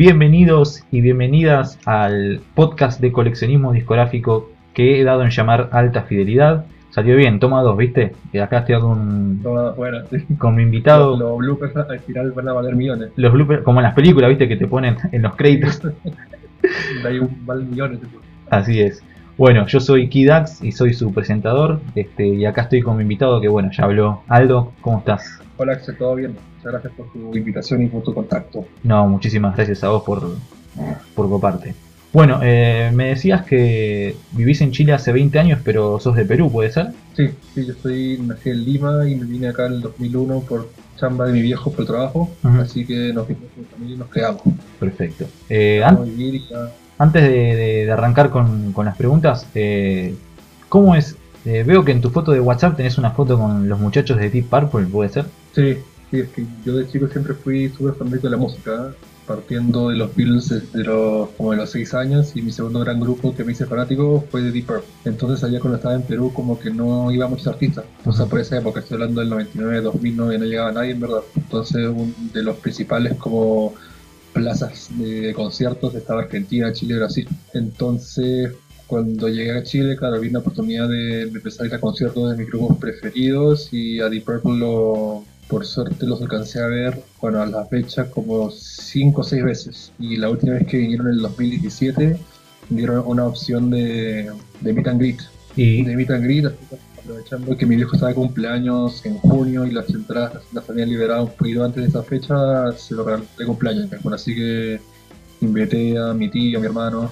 Bienvenidos y bienvenidas al podcast de coleccionismo discográfico que he dado en llamar Alta Fidelidad. Salió bien, toma dos, ¿viste? Y acá estoy con, Todo fuera, sí. con mi invitado. Los, los bloopers al final van a valer millones. Los bloopers, como en las películas, ¿viste? Que te ponen en los créditos. Ahí un valen millones. tipo. Así es. Bueno, yo soy Kidax y soy su presentador. Este, y acá estoy con mi invitado que, bueno, ya habló. Aldo, ¿cómo estás? Hola Axel, ¿todo bien? Muchas gracias por tu invitación y por tu contacto. No, muchísimas gracias a vos por, por coparte. Bueno, eh, me decías que vivís en Chile hace 20 años, pero sos de Perú, ¿puede ser? Sí, sí, yo estoy, nací en Lima y me vine acá en el 2001 por chamba de mi viejo por trabajo, así que nos vinimos con mi familia y nos quedamos. Perfecto. Eh, an- vivir ya- antes de, de- de arrancar con, con las preguntas, eh, ¿cómo es? eh, veo que en tu foto de WhatsApp tenés una foto con los muchachos de Deep Purple, ¿puede ser? Sí, sí, es que yo de chico siempre fui súper fanático de la música, partiendo de los Beatles desde los, como de los 6 años y mi segundo gran grupo que me hice fanático fue de Deep Purple. Entonces allá cuando estaba en Perú como que no iba muchos artistas, o sea, por esa época, estoy hablando del 99, 2009, no llegaba nadie en verdad. Entonces un de los principales como plazas de, de conciertos estaba Argentina, Chile, Brasil. Entonces cuando llegué a Chile, claro, vi una oportunidad de empezar a ir a conciertos de mis grupos preferidos y a Deep Purple lo, por suerte los alcancé a ver, bueno, a la fecha como 5 o 6 veces. Y la última vez que vinieron en el 2017 dieron una opción de, de meet and greet. Y De meet and greet, aprovechando que mi viejo estaba de cumpleaños en junio y las entradas las habían liberado un poquito antes de esa fecha, se lo regalé de cumpleaños. Bueno, así que invité a mi tío, a mi hermano,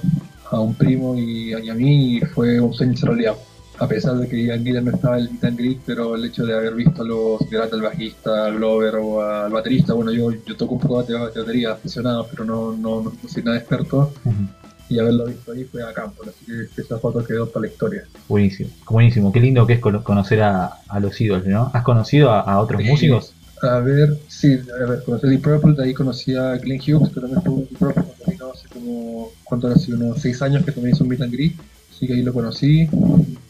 a un primo y a, y a mí y fue un sueño realidad. A pesar de que Ian Gillan no estaba en el and greet, pero el hecho de haber visto a los grandes, al bajista, al Glover o al baterista, bueno, yo, yo toco un poco de bate- de batería aficionado, pero no, no, no soy nada experto, y haberlo visto ahí fue a campo, así que esa foto quedó para la historia. buenísimo, buenísimo. Qué lindo que es cono- conocer a, a los ídolos, ¿no? ¿Has conocido a, a otros Sí. músicos? A ver, sí, a ver, conocí a Deep Purple, de ahí conocí a Glenn Hughes, que también estuvo en Deep Purple cuando vino hace como, ¿cuánto era? Hace unos 6 años que también hizo un meet and greet, así que ahí lo conocí.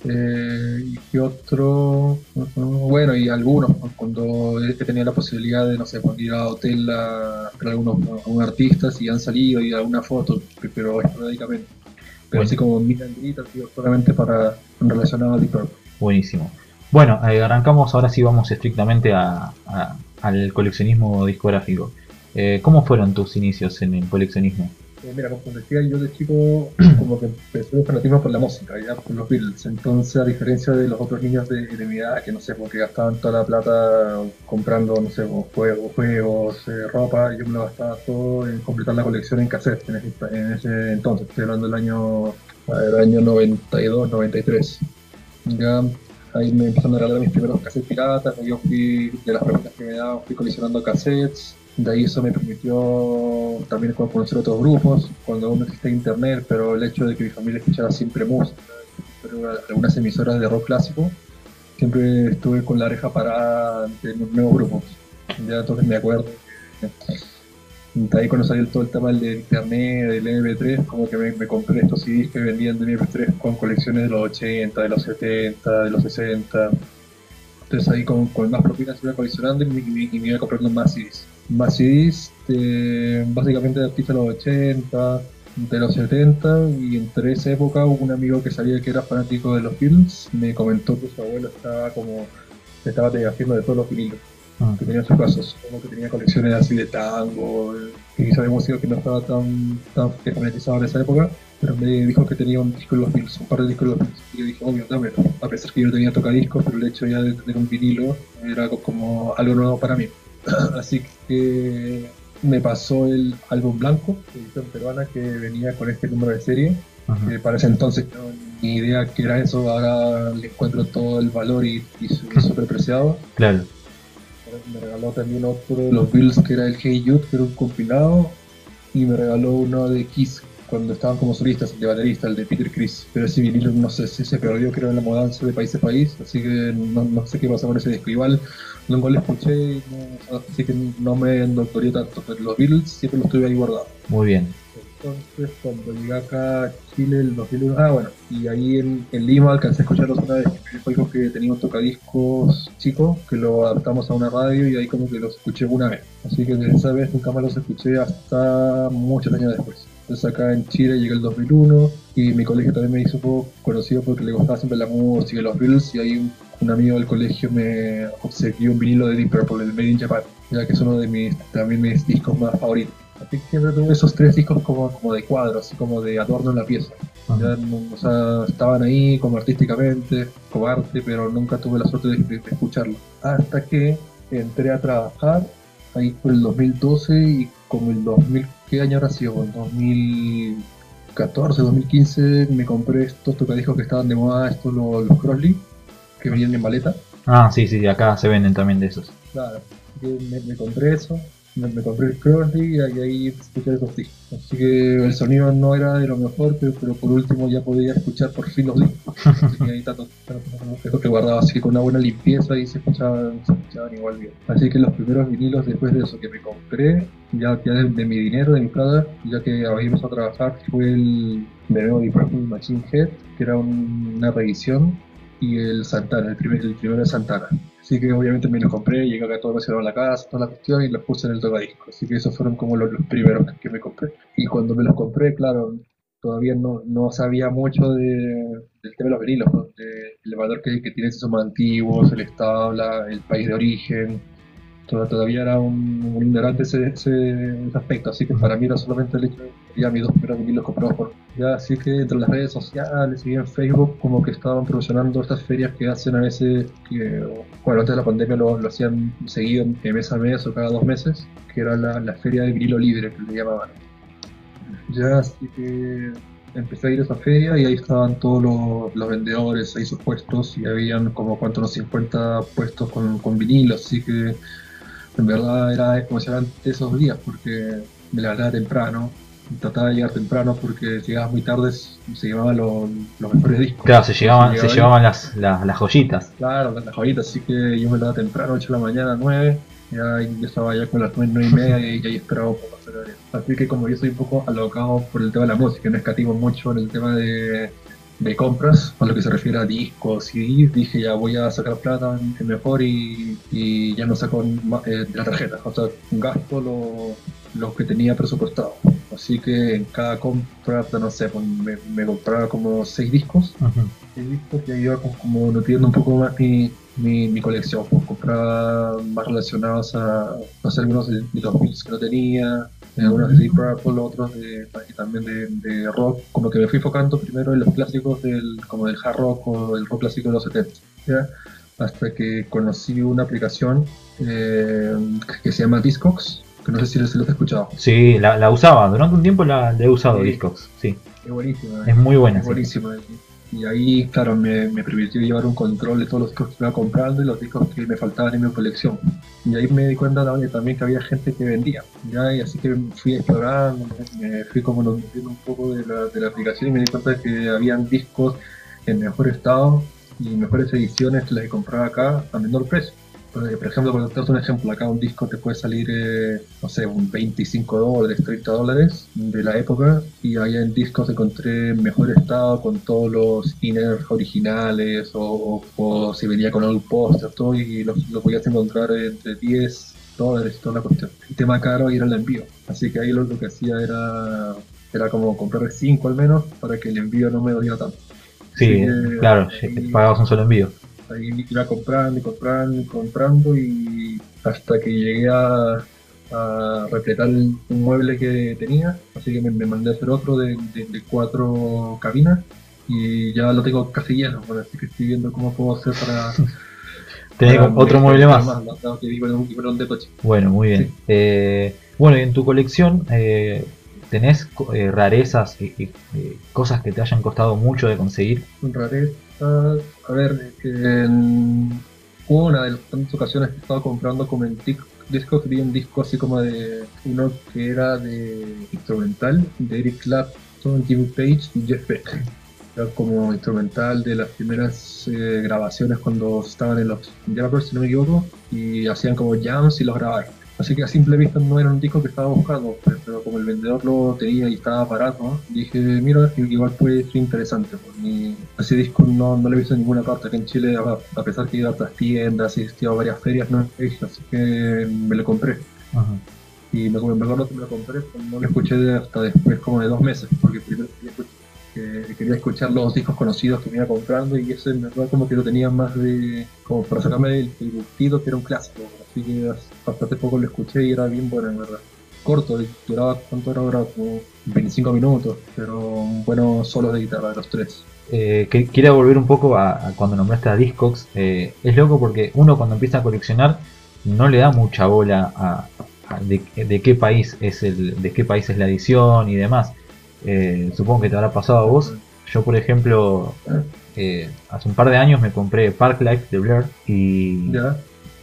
Eh, y qué otro, bueno, y algunos, ¿no? cuando he tenido la posibilidad de, no sé, pues, ir a hotel a, ver algunos, algunos artistas y han salido y alguna foto, pero esporádicamente. Pero Bueno. así como ha sido solamente para relacionado a Deep Purple. Buenísimo. Bueno, eh, arrancamos, ahora sí vamos estrictamente a- a- al coleccionismo discográfico. Eh, ¿Cómo fueron tus inicios en el coleccionismo? Eh, mira, como decía, yo de chico como que empecé un fanatismo por la música, ya por los Beatles. Entonces, a diferencia de los otros niños de, de mi edad, que no sé, porque gastaban toda la plata comprando, no sé, juegos, juegos eh, ropa, yo me lo gastaba todo en completar la colección en cassette en ese, en ese entonces. Estoy hablando del año, ver, año 92, 93. Ya ahí me empezaron a regalar mis primeros cassettes piratas, yo fui, de las preguntas que me daban, fui coleccionando cassettes. De ahí eso me permitió también con- conocer otros grupos, cuando aún no existía internet, pero el hecho de que mi familia escuchara siempre música, algunas emisoras de rock clásico, siempre estuve con la oreja parada ante nuevos grupos. Ya entonces me acuerdo de ahí cuando salió todo el tema del internet, del MP3, como que me, compré estos CDs que vendían de MP3 con colecciones de los 80, de los 70, de los 60. Entonces ahí con, con más propinas iba coleccionando y me- y me iba comprando más CDs. CDs, de- básicamente de artistas de los 80, de los 70, y entre esa época hubo un amigo que sabía que era fanático de los Beatles, me comentó que su abuelo estaba como, estaba haciendo de todos los vinilos Ah, que tenía en su casa, como que tenía colecciones así de tango, eh, y quizá de música que no estaba tan, tan en esa época, pero me dijo que tenía un disco de los Beatles, un par de discos de los Beatles, y yo dije, obvio, dámelo, a pesar que yo no tenía tocadiscos, pero el hecho ya de tener un vinilo era co- como algo nuevo para mí. así que me pasó el álbum blanco, edición peruana, que venía con este número de serie, que para ese entonces no ni idea que era eso, ahora le encuentro todo el valor y, y súper preciado. Claro. Me regaló también otro de los Bills que era el Hey Jude, que era un compilado. Y me regaló uno de Kiss cuando estaban como solistas, el de baterista, el de Peter Chris. Pero ese vinilo no sé si se perdió, creo, en la mudanza de país a país. Así que no, no sé qué pasó con ese disco. Igual nunca lo escuché, y no- así que no me endoctoría tanto. Pero los Beatles siempre los tuve ahí guardados. Muy bien. Entonces, cuando llegué acá a Chile el 2001, ah, bueno, y ahí en, en Lima alcancé a escucharlos una vez. Fue algo que tenía un tocadiscos chico, que lo adaptamos a una radio y ahí como que los escuché una vez. Así que desde esa vez nunca más los escuché hasta muchos años después. Entonces acá en Chile llegué el 2001 y mi colegio también me hizo poco conocido porque le gustaba siempre la música y los Beatles y ahí un, amigo del colegio me obsequió un vinilo de Deep Purple, el Made in Japan, ya que es uno de mis, también mis discos más favoritos. Así que siempre tuve esos tres discos como, como de cuadro, así como de adorno en la pieza. Ya, o sea, estaban ahí como artísticamente, como arte, pero nunca tuve la suerte de, de- de escucharlo. Hasta que entré a trabajar ahí por el 2012 y como el 2000, ¿qué año habrá sido? En 2014, 2015 me compré estos tocadiscos que estaban de moda, estos los, los Crossley, que venían en maleta. Ah, sí, sí, acá se venden también de esos. Claro, que me, me compré eso, me, me compré el Crossley y ahí, escuché esos discos. Así que el sonido no era de lo mejor, pero, pero por último ya podía escuchar por fin los discos. Así que ahí tanto, tanto que guardaba así con una buena limpieza y se escuchaban, se escuchaban igual bien. Así que los primeros vinilos después de eso que me compré, ya, ya de, de mi dinero, de mi plata, ya que habíamos a trabajar, fue el de nuevo Deep Machine Head, que era un- una revisión, y el Santana, el, primer, el primero de Santana. Así que obviamente me los compré, llegué acá todo reservado en la casa, toda la cuestión y los puse en el tocadisco. Así que esos fueron como los, primeros que, me compré. Y cuando me los compré, claro, todavía no, no sabía mucho de, del tema de los vinilos, ¿no? De- el valor que, que tienen esos más antiguos, el estado, el país de origen. Toda- Todavía era un, un ignorante ese, ese, aspecto, así que para mí era solamente el hecho de que ya mis dos primeros vinilos comprados por ya, así que entre las redes sociales y en Facebook como que estaban promocionando estas ferias que hacen a veces, que, bueno, antes de la pandemia lo, hacían seguido de mes a mes o cada dos meses, que era la, feria de vinilo libre que le llamaban. Ya, así que empecé a ir a esa feria y ahí estaban todos los, vendedores ahí sus puestos y habían como cuántos, unos 50 puestos con, con vinilo, así que en verdad era emocionante esos días porque me levantaba temprano, trataba de llegar temprano porque si llegabas muy tarde se llevaban los, los mejores discos. Claro, se llevaban, se llevaban las, las, las joyitas. Claro, las joyitas, así que yo me levantaba temprano, 8 de la mañana, 9, ya estaba ya con las 9, 9 y media y ahí esperaba un poco hacer horario. Así que como yo soy un poco alocado por el tema de la música, no escatimo mucho en el tema de, de compras, a lo que se refiere a discos y dije ya voy a sacar plata en- en mejor y, y ya no saco ma- eh, de la tarjeta, o sea, gasto lo, lo que tenía presupuestado. Así que en cada compra, no sé, pues me, me compraba como 6 discos. He visto que iba como, como nutriendo un poco más mi, mi, mi colección, pues compraba más relacionados a, no sé, algunos de, de los que no tenía, eh, algunos de Deep Purple, otros de, también de, de rock, como que me fui enfocando primero en los clásicos del, como del hard rock o el rock clásico de los 70, ¿ya? hasta que conocí una aplicación eh, que se llama Discogs, que no sé si lo has escuchado. Sí, la, la usaba, durante un tiempo la, la he usado Sí. Discogs, sí. Es buenísima. Es muy buena. sí. Buenísimo. Y ahí, claro, me, me permitió llevar un control de todos los discos que iba comprando y los discos que me faltaban en mi colección. Y ahí me di cuenta también, que había gente que vendía. ¿ya? Y así que fui explorando, me fui como nutriendo un poco de la, de la aplicación y me di cuenta de que habían discos en mejor estado y mejores ediciones que las que compraba acá a menor precio. Por por ejemplo, para darte un ejemplo, acá un disco te puede salir, eh, no sé, un 25 dólares, 30 dólares de la época, y allá en discos encontré en mejor estado con todos los inners originales, o, o, o si venía con algún póster, todo, y lo, lo podías encontrar entre 10 dólares y toda la cuestión. El tema caro era el envío, así que ahí lo, lo que hacía era, era como comprar 5 al menos para que el envío no me doliera tanto. Sí, claro, ahí- pagabas un solo envío. Ahí iba comprando y comprando y comprando y hasta que llegué a, a repletar un mueble que tenía, así que me, me mandé a hacer otro de, de- de cuatro cabinas y ya lo tengo casi lleno, bueno, así que estoy viendo cómo puedo hacer para... Tenés para otro mueble más. que vivo vivo. Bueno, muy bien. Sí. Eh, bueno, y en tu colección eh, tenés eh, rarezas y, y, eh, cosas que te hayan costado mucho de conseguir. Rarezas, a ver, en una de las tantas ocasiones que estaba comprando como en discos, vi un disco así como de uno que era de instrumental, de Eric Clapton, Jimmy Page y Jeff Beck. Era como instrumental de las primeras eh, grabaciones cuando estaban en los Jammers, si no me equivoco, y hacían como jams y los grabaron. Así que a simple vista no era un disco que estaba buscando, pero como el vendedor lo tenía y estaba barato, dije, mira, igual puede ser interesante. Pues, ese disco no, no lo he visto en ninguna parte. Aquí en Chile, a, pesar que he ido a otras tiendas, he asistido a varias ferias, no he visto, así que me lo compré. Y me, me acuerdo que me lo compré, pero no lo escuché hasta después como de dos meses, porque primero quería escuchar los discos conocidos que me iba comprando y ese me acuerdo como que lo tenía más de como para sacarme el, el que era un clásico así que bastante poco lo escuché y era bien bueno en verdad. Corto duraba cuánto era ahora como 25 minutos pero buenos solos de guitarra de los tres. Eh, que, quiero volver un poco a, cuando nombraste a Discogs eh, es loco porque uno cuando empieza a coleccionar no le da mucha bola a, de, de, qué país es el de qué país es la edición y demás eh, supongo que te habrá pasado a vos. Yo, por ejemplo, eh, hace un par de años me compré Parklife de Blur y,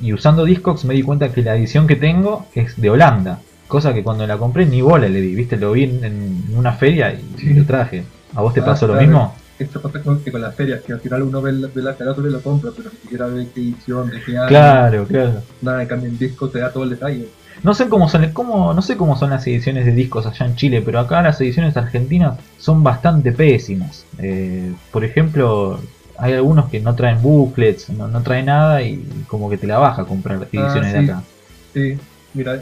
y usando Discogs me di cuenta que la edición que tengo es de Holanda. Cosa que cuando la compré ni bola le di, viste, lo vi en, una feria y lo traje. ¿A vos te ah, pasó lo mismo? Esto pasa con, que con las ferias, que al final uno ve la, ve la carátula y lo compra, pero ni siquiera ve qué edición, de qué año. Claro, claro. Nada, en cambio en disco te da todo el detalle. No sé cómo son, cómo, no sé cómo son las ediciones de discos allá en Chile, pero acá las ediciones argentinas son bastante pésimas. Eh, por ejemplo, hay algunos que no traen booklets, no, no traen nada y como que te la baja comprar ah, ediciones de acá. Sí, mira,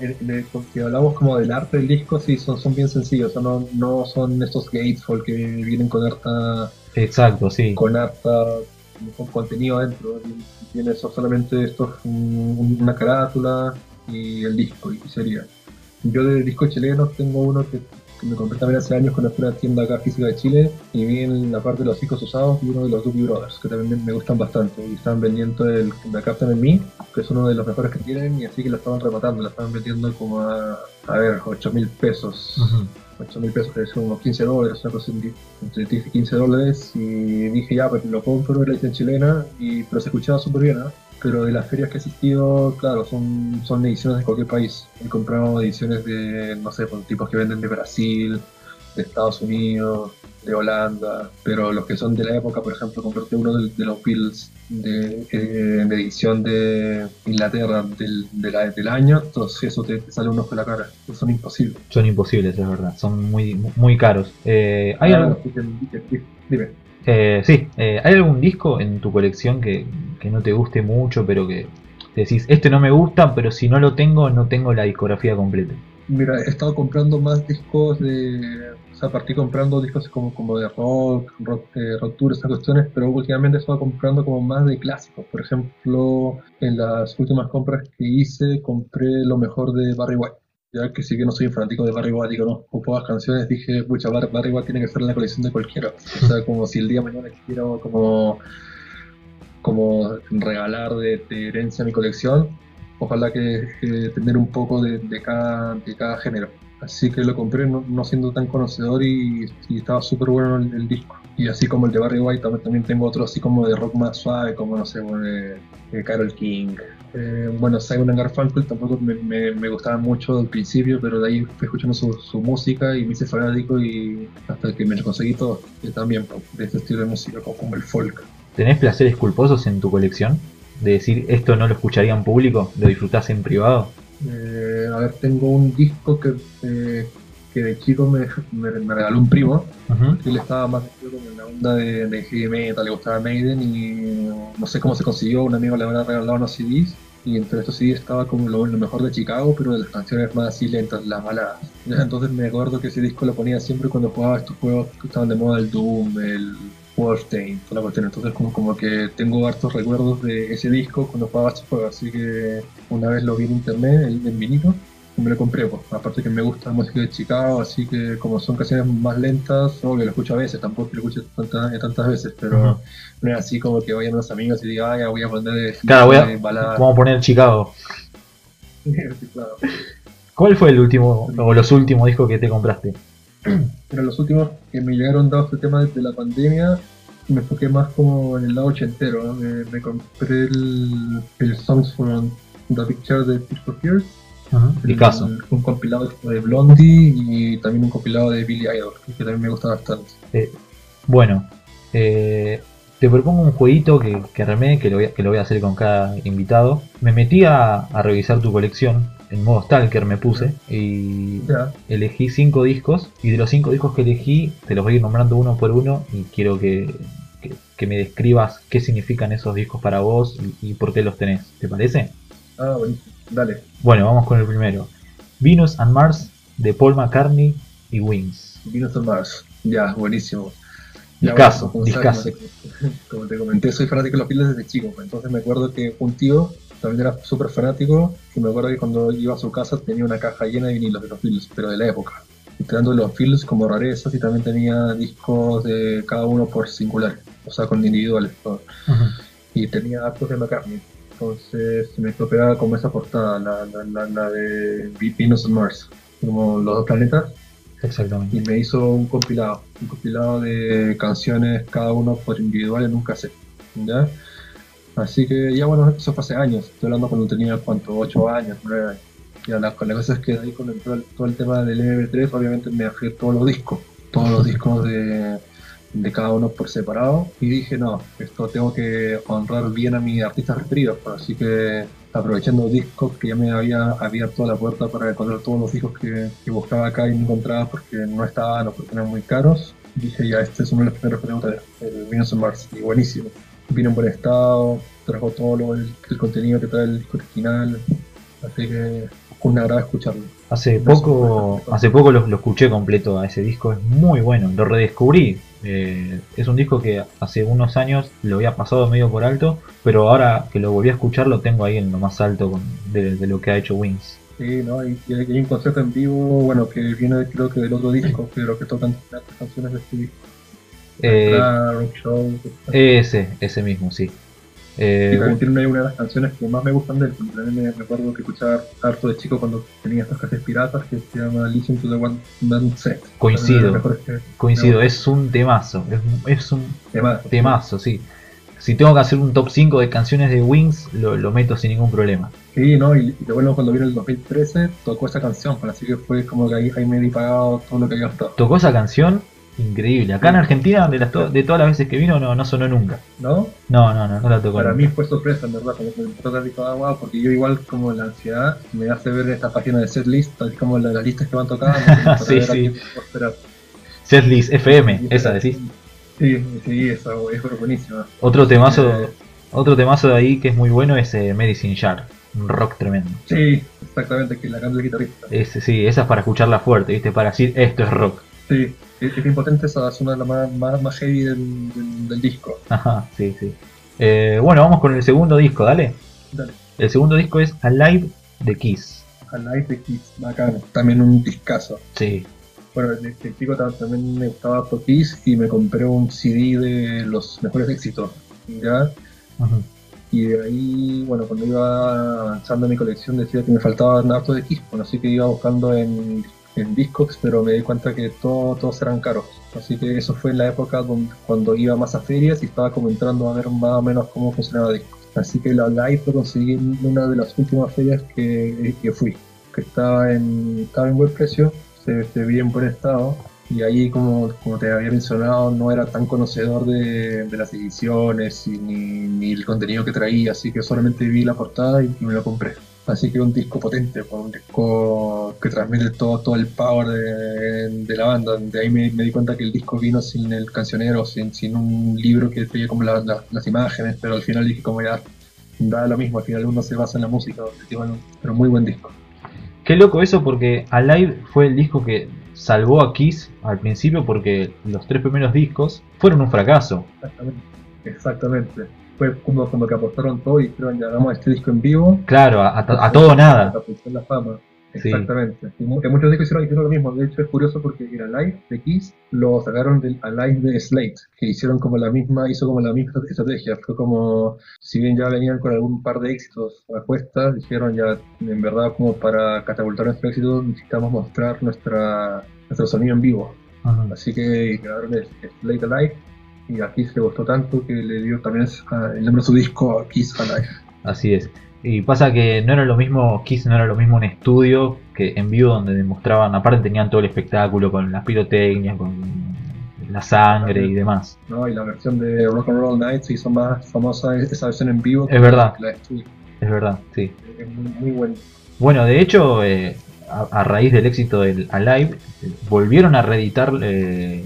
si hablamos como del arte del disco, sí, son, son bien sencillos, no, no son estos gatefold que vienen con harta... Exacto, sí. Con harta con contenido adentro. Tiene solamente esto, una carátula, y el disco, y sería. Yo de discos chilenos tengo uno que, me compré también hace años a una tienda acá física de Chile y vi en la parte de los discos usados y uno de los Doobie Brothers, que también me gustan bastante. Y estaban vendiendo el The Captain en Me, que es uno de los mejores que tienen, y así que lo estaban rematando, lo estaban vendiendo como a, a ver, 8 mil pesos. 8 mil pesos, que son unos 15 dólares, una cosa entre 10 y 15 dólares, y dije ya, pues lo compro, la edición chilena, y, pero se escuchaba súper bien, ¿eh? Pero de las ferias que he asistido, claro, son, son ediciones de cualquier país. He comprado ediciones de, no sé, pues, tipos que venden de Brasil, de Estados Unidos, de Holanda, pero los que son de la época, por ejemplo, compré uno de, los de, eh, de, edición de Inglaterra del, del año, entonces eso te, sale un ojo la cara. Son imposibles. Son imposibles, es verdad. Son muy, muy caros. Eh, ¿hay algo? Dime. Eh, sí, eh, ¿hay algún disco en tu colección que, no te guste mucho, pero que decís, este no me gusta, pero si no lo tengo, no tengo la discografía completa? Mira, he estado comprando más discos de. O sea, partí comprando discos como, como de rock, rock, eh, rock tour, esas cuestiones, pero últimamente he estado comprando como más de clásicos. Por ejemplo, en las últimas compras que hice, compré lo mejor de Barry White ya que si que no soy fanático de Barry White y conozco pocas canciones, dije, pucha, Barry White tiene que estar en la colección de cualquiera. O sea, como si el día de mañana quiero como, como regalar de, herencia mi colección, ojalá que, tener un poco de, cada, de cada género. Así que lo compré no, siendo tan conocedor y, estaba súper bueno el, disco. Y así como el de Barry White, también, tengo otro así como de rock más suave, como no sé, de Carol King, eh, bueno, Simon Garfunkel tampoco me, me, gustaba mucho al principio, pero de ahí fui escuchando su, su música y me hice fanático y hasta que me conseguí todo, también de este estilo de música como el folk. ¿Tenés placeres culposos en tu colección? De decir, esto no lo escucharía en público, lo disfrutás en privado. Eh, a ver, tengo un disco que, eh, que de chico me, me, regaló un primo. Él estaba más en la onda de, de heavy metal, le gustaba Maiden y no sé cómo se consiguió. Un amigo le había regalado unos CDs y entre estos CDs estaba como lo, mejor de Chicago, pero de las canciones más así lentas, las baladas. Entonces me acuerdo que ese disco lo ponía siempre cuando jugaba estos juegos que estaban de moda, el Doom, el Wolfenstein, toda la cuestión. Entonces como, como que tengo hartos recuerdos de ese disco cuando jugaba estos juegos, así que una vez lo vi en internet, en vinilo, me lo compré, pues. aparte que me gusta la música de Chicago, así que como son canciones más lentas, obvio lo escucho a veces, tampoco lo escucho tantas, tantas veces, pero no es así como que vayan los amigos y digan, ah, ya voy a poner claro, voy a, Vamos a poner Chicago. ¿Cuál fue el último o los últimos discos que te compraste? Pero los últimos que me llegaron dado este tema de la pandemia, me enfoqué más como en el lado ochentero, me, compré el, el Songs from the Picture de Tears for Fears caso. Un compilado de Blondie y también un compilado de Billy Idol, que también me gusta bastante. Eh, bueno, eh, te propongo un jueguito que, que que lo, voy a, que lo voy a hacer con cada invitado. Me metí a, revisar tu colección en modo Stalker me puse y elegí cinco discos y de los cinco discos que elegí te los voy a ir nombrando uno por uno y quiero que, que- que me describas qué significan esos discos para vos y, y por qué los tenés. ¿Te parece? Ah, buenísimo. Dale. Bueno, vamos con el primero. Venus and Mars de Paul McCartney y Wings. Venus on Mars. Ya, buenísimo. Como sabes, discazo. Como te, como te comenté, soy fanático de los Beatles desde chico. pues, Entonces me acuerdo que un tío también era súper fanático y me acuerdo que cuando iba a su casa tenía una caja llena de vinilos de los Beatles, pero de la época. Y los Beatles como rarezas y también tenía discos de cada uno por singular, o sea, con individuales. y tenía actos de McCartney. Entonces me copiaba como esa portada, la, la, la, la de Venus and Mars, como los dos planetas, Exactamente. y me hizo un compilado, un compilado de canciones, cada uno por individual en un cassette. ¿ya? Así que ya bueno, eso fue hace años, estoy hablando cuando tenía cuánto, 8 años, 9 años. Ya la, la cosa es que ahí con el- todo, el, tema del MP3, obviamente me bajé todos los discos, todos los discos de, de cada uno por separado. Y dije no, esto tengo que honrar bien a mis artistas referidos, pues, así que aprovechando discos que ya me había abierto la puerta para encontrar todos los discos que, que buscaba acá y no encontraba porque no estaban o porque eran muy caros, dije ya este es uno de los primeros que tengo el Venus Mars, y buenísimo, vino buen estado, trajo todo lo- el, el contenido que trae el disco original, así que un agrado escucharlo. Hace poco, fue- hace poco lo, lo escuché completo a ese disco, es muy bueno, lo redescubrí. Eh, es un disco que hace unos años lo había pasado medio por alto, pero ahora que lo volví a escuchar lo tengo ahí en lo más alto con- de, de lo que ha hecho Wings. Sí, ¿no? Y, y hay, un concepto en vivo, bueno, que viene creo que del otro disco, pero que tocan las canciones de este disco. Eh, Rock Show. ese, ese mismo, sí. Eh, también tiene una, de las canciones que más me gustan de él, porque también me recuerdo que escuchaba harto de chico cuando tenía estas cassettes piratas que se llama Listen to the One Man Set. Coincido. Que- coincido, es un temazo, es, es un. Además, temazo, sí. Si tengo que hacer un top 5 de canciones de Wings, lo, lo meto sin ningún problema. Sí, ¿no? Y, y de bueno, cuando vino el 2013 tocó esa canción, así que fue como que ahí, ahí me di pagado todo lo que había gastado, Tocó esa canción, increíble. Acá en Argentina, de, las to- de todas las veces que vino, no, no sonó nunca. ¿no? No, no, no, no la tocó. Para nunca. mí fue sorpresa, en verdad, cuando me empezó a dar disco de agua, porque yo igual como la ansiedad me hace ver esta página de setlist, así como la- las listas que van tocando, Sí, sí. Setlist FM, esa decís. Sí, sí, esa es buenísima. Otro temazo, Eh, otro temazo de ahí que es muy bueno es eh, Medicine Jar, un rock tremendo. Sí, exactamente, que la canta el guitarrista. Ese, sí, esa es para escucharla fuerte, ¿viste? Para decir esto es rock. Sí, es, es impotente, esa es una de las más, más, más heavy del, del, del disco. Ajá, sí, sí. Eh, bueno, vamos con el segundo disco, dale. Dale. El segundo disco es Alive de Kiss. Alive de Kiss, bacán, también un discazo. Sí, Bueno, de, de chico tam- también me gustaba harto Kiss y me compré un CD de los mejores éxitos, ¿ya? Ujú. Y de ahí, bueno, cuando iba avanzando en mi colección decía que me faltaban hartos de Kiss, bueno, así que iba buscando en, en Discogs, pero me di cuenta que todo- todos eran caros. Así que eso fue en la época donde, cuando iba más a ferias y estaba como entrando a ver más o menos cómo funcionaba Discogs. Así que la Live lo conseguí en una de las últimas ferias que, que fui, que estaba en, estaba en buen precio, se, se veía en buen estado. Y ahí, como, como te había mencionado, no era tan conocedor de, de las ediciones y ni, ni el contenido que traía, así que solamente vi la portada y, y me lo compré. Así que un disco potente, pues, un disco que transmite todo, todo el power de, de la banda. De ahí me, me di cuenta que el disco vino sin el cancionero, sin, sin un libro que tenía como la- la- las imágenes, pero al final dije como ya da lo mismo, al final uno se basa en la música, bueno, pero muy buen disco. Qué loco eso porque Alive fue el disco que salvó a Kiss al principio porque los tres primeros discos fueron un fracaso. Exactamente. Exactamente. Fue como, como que apostaron todo y dijeron ya hagamos este disco en vivo. Claro, a, a- a todo nada. La fama. Sí. Exactamente. Y mu- que muchos discos hicieron, hicieron lo mismo. De hecho, es curioso porque el Alive de Kiss lo sacaron del Alive de Slate, que hicieron como la misma, hizo como la misma estrategia. Fue como, si bien ya venían con algún par de éxitos a cuestas, dijeron ya, en verdad, como para catapultar nuestro éxito, necesitamos mostrar nuestra, nuestro sonido en vivo. Ujú. Así que crearon el Slate Alive y a Kiss le gustó tanto que le dio también el nombre de su disco Kiss Alive. Así es. Y pasa que no era lo mismo, Kiss no era lo mismo en estudio que en vivo donde demostraban, aparte tenían todo el espectáculo con las pirotecnias, con la sangre y demás. ¿no? Y la versión de Rock and Roll Night se hizo más famosa esa versión en vivo Es verdad. que la de estudio. Es verdad, sí. Es muy, muy bueno. Bueno, de hecho, eh, a, a raíz del éxito del Alive, eh, volvieron a reeditar eh,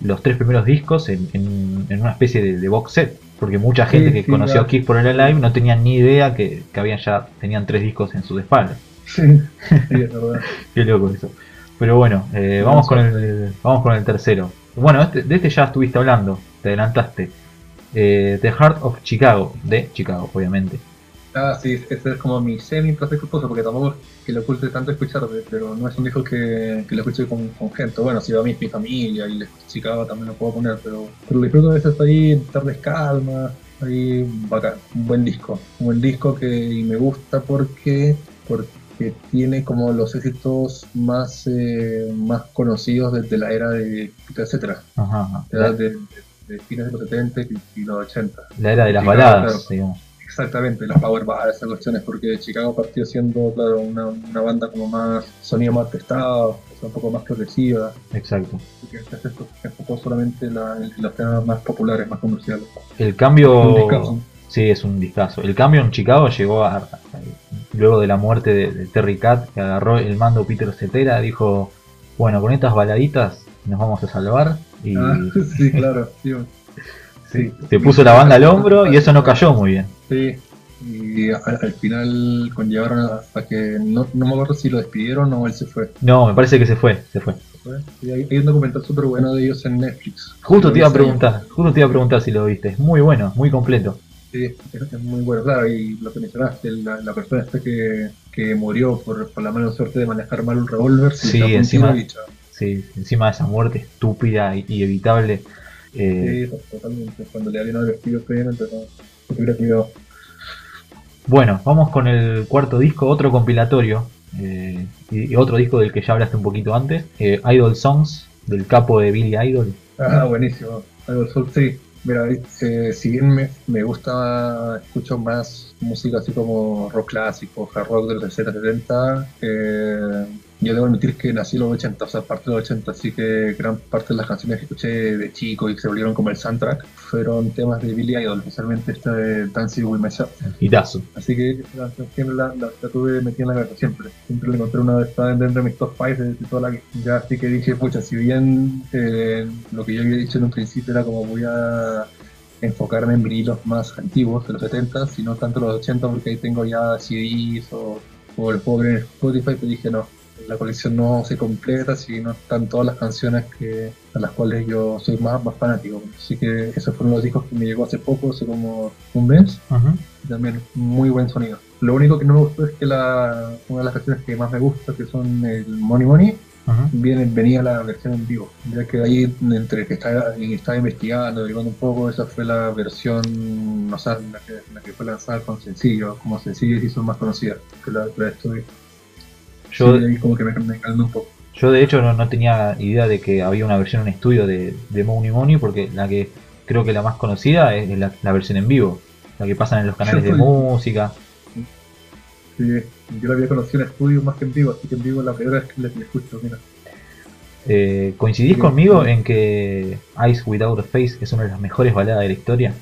los tres primeros discos en, en- en una especie de, de box set. Porque mucha Sí, gente que sí, conoció a Kiss por el Alive no tenían ni idea que, que habían ya tenían tres discos en sus espaldas. Sí, sí, es verdad. Qué loco eso. Pero bueno, eh, vamos, con el, vamos con el tercero. Bueno, este- de este ya estuviste hablando, te adelantaste. Eh, The Heart of Chicago, de Chicago, obviamente. Ah, sí, ese es como mi semi placer culposo, porque tampoco es que le oculte tanto escucharme, pero no es un disco que, que lo escuche con, con gente. Bueno, si va a mi, mi familia y le escucho Chicago también lo puedo poner, pero, pero lo disfruto a veces ahí, darles calma, ahí bacán. Un buen disco. Un buen disco que me gusta porque, porque tiene como los éxitos más, eh, más conocidos desde la era de etcétera, Ajá, ajá. de, de, de- de fines de los 70 y, los 80. la era de las baladas, digamos. Exactamente, las power bars, esas cuestiones, porque Chicago partió siendo, claro, una, una banda como más, sonido más testado, o sea, un poco más progresiva, Exacto. y que se enfocó solamente en, la- en los temas más populares, más comerciales. El cambio. Sí, es un discazo. El cambio en Chicago llegó a, a- luego de la muerte de, de Terry Cat, que agarró el mando Peter Cetera, dijo, bueno, con estas baladitas nos vamos a salvar. Y Ah, sí, claro, sí, sí, se puso la banda al hombro y eso no cayó muy bien. sí. Y al, al final conllevaron a, a que, no, no me acuerdo si lo despidieron o él se fue. No, me parece que se fue, se fue. Hay, hay un documental súper bueno de ellos en Netflix. Justo te iba a preguntar, justo te iba a preguntar si lo viste. Es muy bueno, muy completo. Sí, es, muy bueno, claro, y lo que mencionaste, la, la persona esta que, que murió por, por la mala suerte de manejar mal un revólver, se Sí, encima-. Sí, encima de esa muerte estúpida y, y evitable. Eh, Sí, totalmente, cuando le habían advertido previamente, no, cuidado. Bueno, vamos con el cuarto disco, otro compilatorio. eh, y, y otro disco del que ya hablaste un poquito antes. eh, Idol Songs, del capo de Billy Idol. Ah, buenísimo. Idol Soul, sí. Mira, eh, si bien me, me gusta, escucho más música así como rock clásico, hard rock de los 60, 70, eh, yo debo admitir que nací en los 80, o sea, parte de los 80, así que gran parte de las canciones que escuché de chico y que se volvieron como el soundtrack fueron temas de Billy Idol, especialmente esta de Dancing with Myself. Hitazo. Así que la canción la, la, la tuve metida en la cabeza siempre. Siempre la encontré una vez dentro de mis top 5 de, de toda la. Ya así que dije, pucha, si bien eh, lo que yo había dicho en un principio era como voy a enfocarme en vinilos más antiguos de los 70, y no tanto los 80 porque ahí tengo ya CDs o, o los puedo ver en Spotify, pero dije no, la colección no se completa si no están todas las canciones que a las cuales yo soy más, más fanático. Así que esos fueron los discos que me llegó hace poco, hace como un mes Ujú. y también muy buen sonido. Lo único que no me gustó es que la, una de las canciones que más me gusta, que son el Money Money, Ujú. viene, venía la versión en vivo. Ya que ahí, entre que estaba, estaba investigando, averiguando un poco, esa fue la versión, o sea, la que, la que fue lanzada con sencillo, como sencillo y hizo más conocida que la, la de estudio. Yo, Sí, ahí como que me, me calmé un poco. yo de hecho no, no tenía idea de que había una versión en estudio de, de Money Money porque la que creo que la más conocida es la, la versión en vivo. La que pasan en los canales de música. Sí, yo la había conocido en estudio más que en vivo, así que en vivo la primera vez que la, escucho. Mira. Eh, ¿Coincidís Sí. conmigo en que Ice Without a Face es una de las mejores baladas de la historia?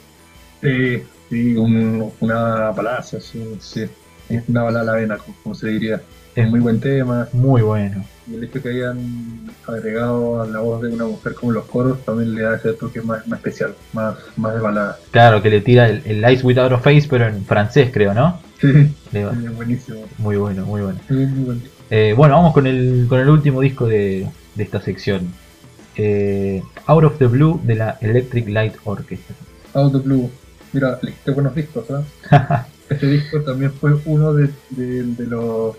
Sí, sí, un- una palacia, sí, sí. Es una balada a la vena, como, como se diría. Es muy buen tema. Muy bueno. Y el hecho que hayan agregado a la voz de una mujer como los coros también le da ese toque más, más especial, más, más de balada. Claro, que le tira el, el Ice Without a Face, pero en francés, creo, ¿no? Sí, Le va- sí, buenísimo. Muy bueno, muy bueno. Muy, muy buen disco. Eh, bueno, vamos con el, con el último disco de, de esta sección. Eh, Out of the Blue de la Electric Light Orchestra. Out of Blue. Mira, elegiste buenos discos, ¿ah? Este disco también fue uno de, de, de los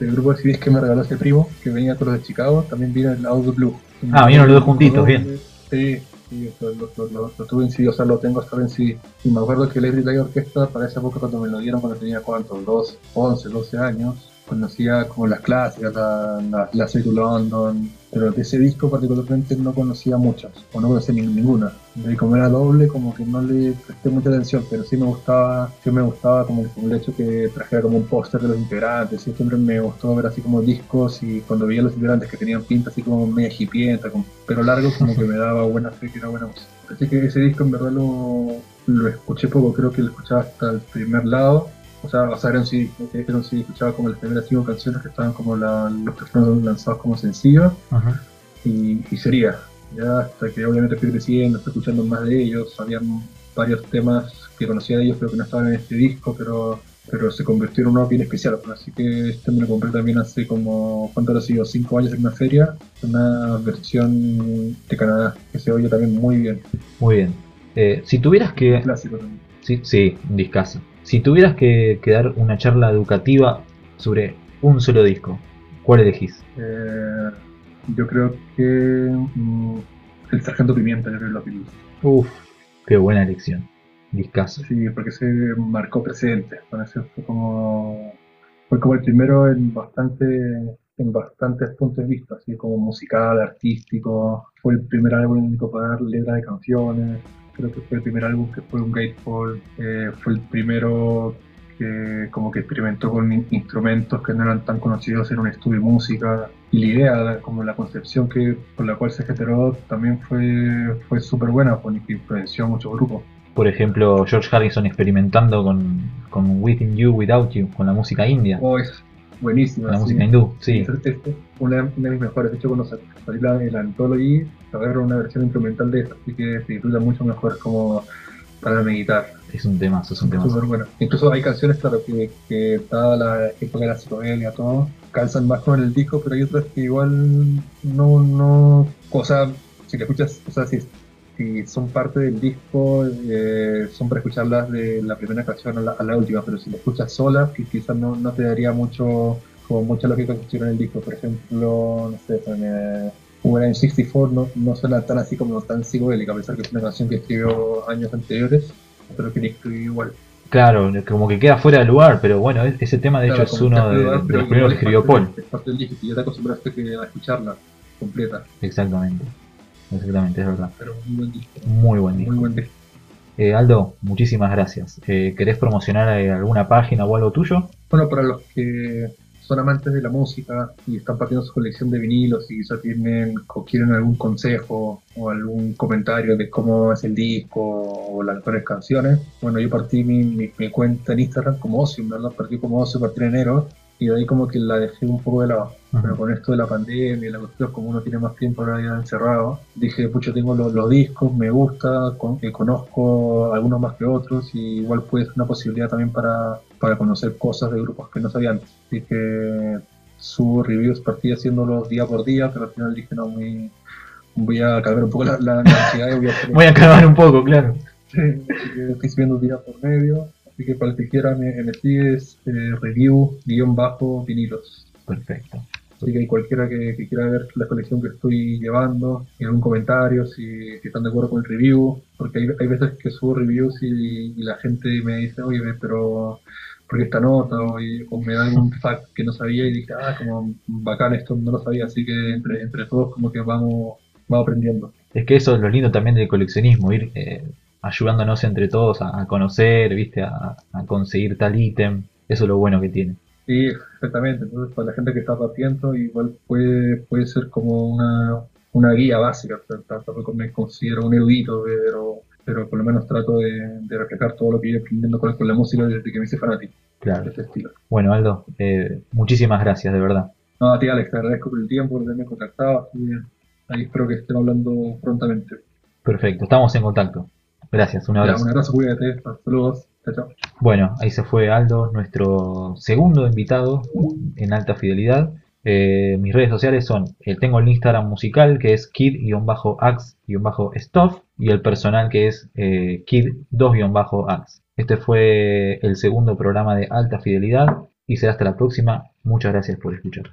del grupo de CDs que me regaló ese primo, que venía con los de Chicago, también vino el Out Blue. Ah, vinieron los dos juntitos, bien. Sí, sí, lo, lo, lo, lo- tuve en CD, o sea, lo tengo hasta en CD. Y me acuerdo que Electric Light Orchestra, para esa época cuando me lo dieron, cuando tenía cuántos, dos, 11, 12 años, conocía como las clásicas, la, la, la London, pero de ese disco particularmente no conocía muchas, o no conocía ni- ninguna. Y como era doble, como que no le presté mucha atención, pero sí me gustaba, sí me gustaba como, el hecho que trajera como un póster de los integrantes, y siempre me gustó ver así como discos y cuando veía los integrantes que tenían pinta así como media hipienta, con pelo largo, como que me daba buena fe que era buena música. Así que ese disco en verdad lo, lo escuché poco, creo que lo escuchaba hasta el primer lado O sea, o sea era un CD, era un CD, escuchaba como las primeras cinco canciones que estaban como la, los que fueron lanzados como sencillos y sería. Ya hasta que obviamente fui creciendo, fui escuchando más de ellos, habían varios temas que conocía de ellos pero que no estaban en este disco, pero pero se convirtió en uno bien especial. Así que este me lo compré también hace como, ¿cuánto ha sido? Cinco años en una feria, una versión de Canadá, que se oye también muy bien. Muy bien. Eh, si tuvieras que... Clásico también. Sí, sí, un discazo. Si tuvieras que, que dar una charla educativa sobre un solo disco, ¿cuál elegís? Eh, yo creo que mm, el Sargento Pimienta, yo creo que lo. Uf, qué buena elección. Discazo. Sí, porque se marcó presente. Con fue como fue como el primero en bastante en bastantes puntos de vista, así como musical, artístico. Fue el primer álbum en incorporar letras de canciones. Creo que fue el primer álbum que fue un gatefold. Eh, fue el primero que como que experimentó con in- instrumentos que no eran tan conocidos en un estudio de música. Y la idea, como la concepción que, por la cual se generó también fue, fue súper buena, porque influenció a muchos grupos. Por ejemplo, George Harrison experimentando con, con Within You, Without You, con la música india, Oh, es buenísima. la sí. música hindú, sí. Es, es una, una de mis mejores. De hecho, cuando sa- salió la, el Anthology, agarraron una versión instrumental de esta, así que se disfruta mucho mejor como para meditar. Es un temazo, es un Es temazo. súper bueno. Incluso hay canciones, claro, que, que dada la época de la psicodelia, todo, calzan más con el disco, pero hay otras que igual no, no, o sea, si le escuchas, o sea, si, si son parte del disco, eh, son para escucharlas de la primera canción a la, a la última, pero si la escuchas sola, quizás no, no te daría mucho, como mucha lógica que en el disco. Por ejemplo, no sé, con, eh, When I'm 64 no, no suena tan así como tan psicodélica, a pesar que es una canción que escribió años anteriores, pero que le escribió igual. Claro, como que queda fuera de lugar, pero bueno, ese tema de hecho es como uno de, lugar, de pero los primeros que escribió Paul. Es parte del disco, y ya te acostumbraste a escucharla completa, Exactamente, exactamente, es verdad. pero muy buen disco. Muy buen Muy disco. buen disco. Eh, Aldo, muchísimas gracias. Eh, ¿Querés promocionar eh, alguna página o algo tuyo? Bueno, para los que son amantes de la música y están partiendo su colección de vinilos y quizá tienen o quieren algún consejo o algún comentario de cómo es el disco o las mejores canciones, bueno, yo partí mi, mi- cuenta en Instagram como ocio, en verdad partí como ocio, partí en enero y de ahí como que la dejé un poco de lado. Pero con esto de la pandemia y la cuestión, como uno tiene más tiempo ahora ya encerrado, dije, pucha, tengo los, los discos, me gusta, con- eh, conozco algunos más que otros y igual puede ser una posibilidad también para, para conocer cosas de grupos que no sabía antes. Que subo reviews, partí haciéndolos día por día, pero al final dije, no, muy, voy a calmar un poco la, la, ansiedad y voy a hacer Voy a acabar un poco, claro. Sí, estoy subiendo día por medio. Así que para el que quiera me, me sigues eh, review guion bajo vinilos. Perfecto. Así que cualquiera que, que quiera ver la colección que estoy llevando, y algún comentario, si, si están de acuerdo con el review, porque hay, hay veces que subo reviews y, y la gente me dice, oye, pero ¿por qué esta nota? O, y- o me da algún fact que no sabía y dije, ah, como bacán, esto no lo sabía, así que entre, entre todos como que vamos, vamos aprendiendo. Es que eso es lo lindo también del coleccionismo, ir eh, ayudándonos entre todos a, a conocer, viste, a, a conseguir tal ítem. Eso es lo bueno que tiene. Sí, exactamente. Entonces, para la gente que está partiendo, igual puede, puede ser como una, una guía básica. Tampoco me considero un erudito, pero, pero por lo menos trato de, de reflejar todo lo que yo aprendiendo con, con la música desde que me hice fanático de Claro. este estilo. Bueno, Aldo, eh, muchísimas gracias, de verdad. No, a ti, Alex, te agradezco por el tiempo, por haberme contactado. así ahí espero que estemos hablando prontamente. Perfecto, estamos en contacto. Gracias, un Ya, abrazo. un abrazo, cuídate. Saludos. Chao, chao. Bueno, ahí se fue Aldo, nuestro segundo invitado en alta fidelidad. Eh, mis redes sociales son, eh, tengo el Instagram musical que es kid-ax-stuff y el personal que es eh, kid2-ax. Este fue el segundo programa de alta fidelidad y será hasta la próxima. Muchas gracias por escuchar.